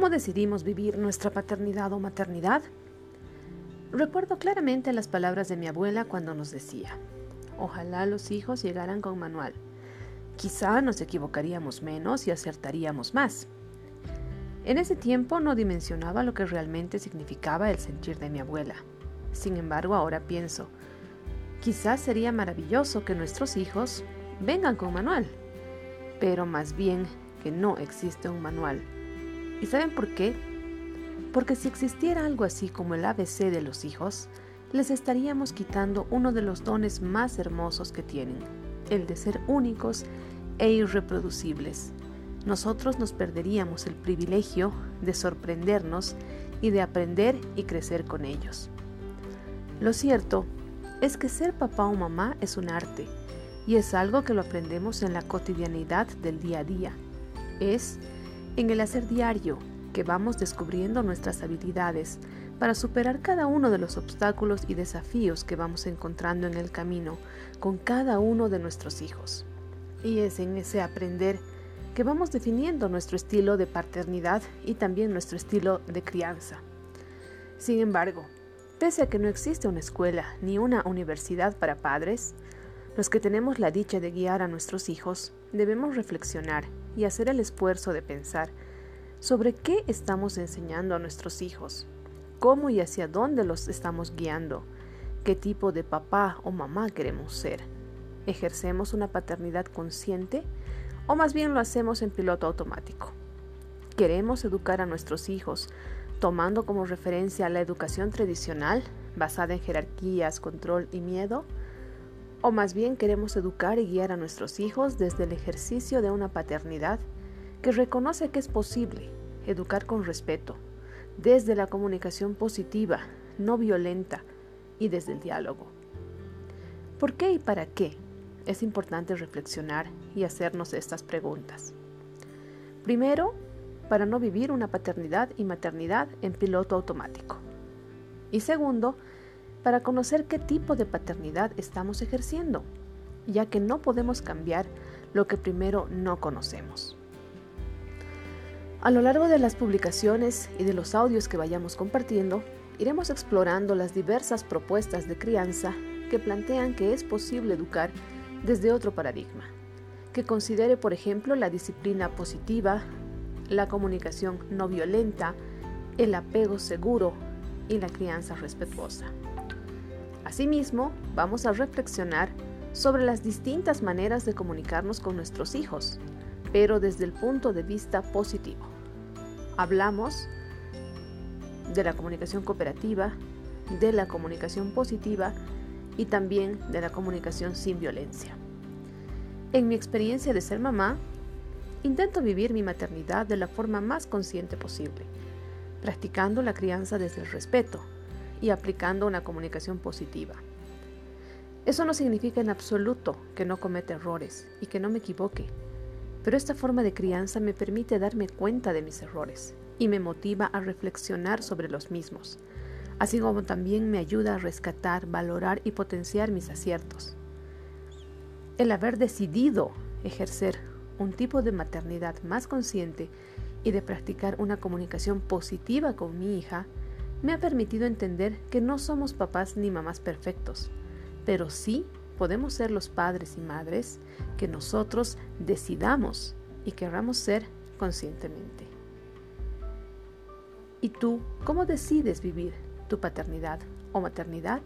¿Cómo decidimos vivir nuestra paternidad o maternidad? Recuerdo claramente las palabras de mi abuela cuando nos decía, ojalá los hijos llegaran con manual. Quizá nos equivocaríamos menos y acertaríamos más. En ese tiempo no dimensionaba lo que realmente significaba el sentir de mi abuela. Sin embargo, ahora pienso, quizás sería maravilloso que nuestros hijos vengan con manual, pero más bien que no existe un manual ¿Y saben por qué? Porque si existiera algo así como el ABC de los hijos, les estaríamos quitando uno de los dones más hermosos que tienen, el de ser únicos e irreproducibles. Nosotros nos perderíamos el privilegio de sorprendernos y de aprender y crecer con ellos. Lo cierto es que ser papá o mamá es un arte y es algo que lo aprendemos en la cotidianidad del día a día. Es en el hacer diario que vamos descubriendo nuestras habilidades para superar cada uno de los obstáculos y desafíos que vamos encontrando en el camino con cada uno de nuestros hijos. Y es en ese aprender que vamos definiendo nuestro estilo de paternidad y también nuestro estilo de crianza. Sin embargo, pese a que no existe una escuela ni una universidad para padres, los que tenemos la dicha de guiar a nuestros hijos debemos reflexionar y hacer el esfuerzo de pensar sobre qué estamos enseñando a nuestros hijos, cómo y hacia dónde los estamos guiando, qué tipo de papá o mamá queremos ser. ¿Ejercemos una paternidad consciente o más bien lo hacemos en piloto automático? ¿Queremos educar a nuestros hijos tomando como referencia la educación tradicional basada en jerarquías, control y miedo? O más bien queremos educar y guiar a nuestros hijos desde el ejercicio de una paternidad que reconoce que es posible educar con respeto, desde la comunicación positiva, no violenta y desde el diálogo. ¿Por qué y para qué? Es importante reflexionar y hacernos estas preguntas. Primero, para no vivir una paternidad y maternidad en piloto automático. Y segundo, para conocer qué tipo de paternidad estamos ejerciendo, ya que no podemos cambiar lo que primero no conocemos. A lo largo de las publicaciones y de los audios que vayamos compartiendo, iremos explorando las diversas propuestas de crianza que plantean que es posible educar desde otro paradigma, que considere, por ejemplo, la disciplina positiva, la comunicación no violenta, el apego seguro y la crianza respetuosa. Asimismo, vamos a reflexionar sobre las distintas maneras de comunicarnos con nuestros hijos, pero desde el punto de vista positivo. Hablamos de la comunicación cooperativa, de la comunicación positiva y también de la comunicación sin violencia. En mi experiencia de ser mamá, intento vivir mi maternidad de la forma más consciente posible, practicando la crianza desde el respeto, y aplicando una comunicación positiva. Eso no significa en absoluto que no cometa errores y que no me equivoque, pero esta forma de crianza me permite darme cuenta de mis errores y me motiva a reflexionar sobre los mismos, así como también me ayuda a rescatar, valorar y potenciar mis aciertos. El haber decidido ejercer un tipo de maternidad más consciente y de practicar una comunicación positiva con mi hija me ha permitido entender que no somos papás ni mamás perfectos, pero sí podemos ser los padres y madres que nosotros decidamos y querramos ser conscientemente. ¿Y tú cómo decides vivir tu paternidad o maternidad?